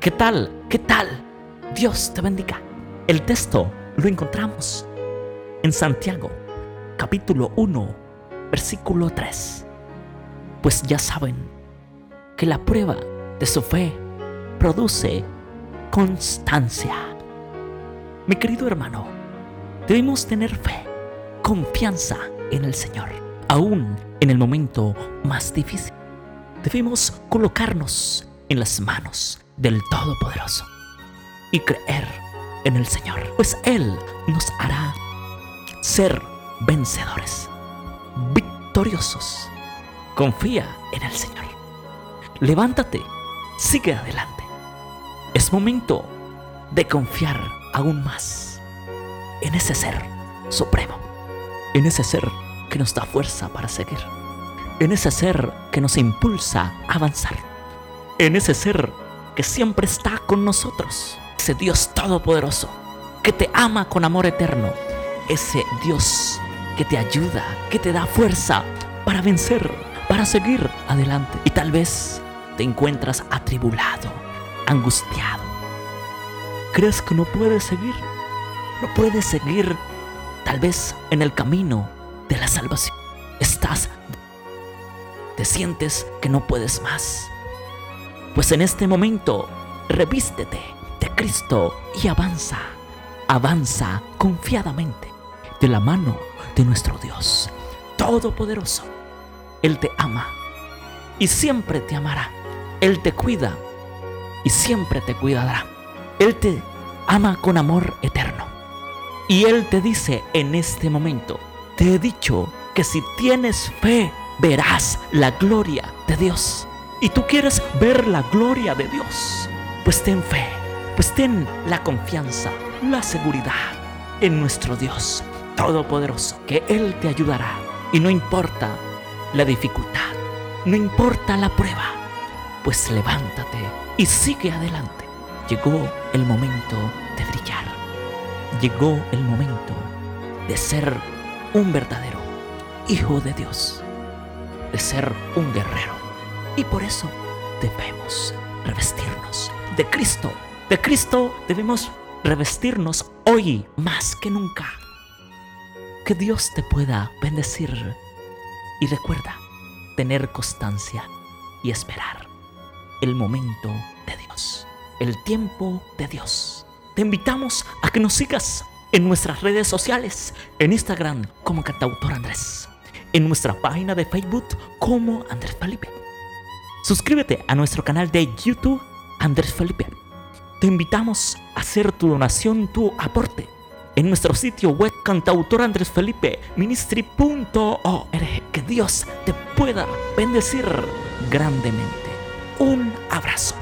¿Qué tal? ¿Qué tal? Dios te bendiga. El texto lo encontramos en Santiago, capítulo 1, versículo 3. Pues ya saben que la prueba de su fe produce constancia. Mi querido hermano, debemos tener fe, confianza en el Señor, aún en el momento más difícil. Debemos colocarnos en las manos del Todopoderoso y creer en el Señor, pues Él nos hará ser vencedores, victoriosos. Confía en el Señor. Levántate, sigue adelante. Es momento de confiar aún más en ese ser supremo, en ese ser que nos da fuerza para seguir, en ese ser que nos impulsa a avanzar, en ese ser que siempre está con nosotros, ese Dios todopoderoso que te ama con amor eterno, ese Dios que te ayuda, que te da fuerza para vencer, para seguir adelante. Y tal vez te encuentras atribulado, angustiado. ¿Crees que no puedes seguir? No puedes seguir tal vez en el camino de la salvación. Estás, te sientes que no puedes más. Pues en este momento, revístete de Cristo y avanza, avanza confiadamente de la mano de nuestro Dios Todopoderoso. Él te ama y siempre te amará. Él te cuida y siempre te cuidará. Él te ama con amor eterno. Y Él te dice en este momento, te he dicho que si tienes fe, verás la gloria de Dios y tú quieres ver la gloria de Dios, pues ten fe, pues ten la confianza, la seguridad en nuestro Dios Todopoderoso, que Él te ayudará. Y no importa la dificultad, no importa la prueba, pues levántate y sigue adelante. Llegó el momento de brillar. Llegó el momento de ser un verdadero hijo de Dios, de ser un guerrero y por eso debemos revestirnos de Cristo. De Cristo debemos revestirnos hoy más que nunca. Que Dios te pueda bendecir. Y recuerda, tener constancia y esperar el momento de Dios, el tiempo de Dios. Te invitamos a que nos sigas en nuestras redes sociales, en Instagram como Cantautor Andrés, en nuestra página de Facebook como Andrés Felipe Suscríbete a nuestro canal de YouTube Andrés Felipe. Te invitamos a hacer tu donación, tu aporte en nuestro sitio web cantautor. Que Dios te pueda bendecir grandemente. Un abrazo.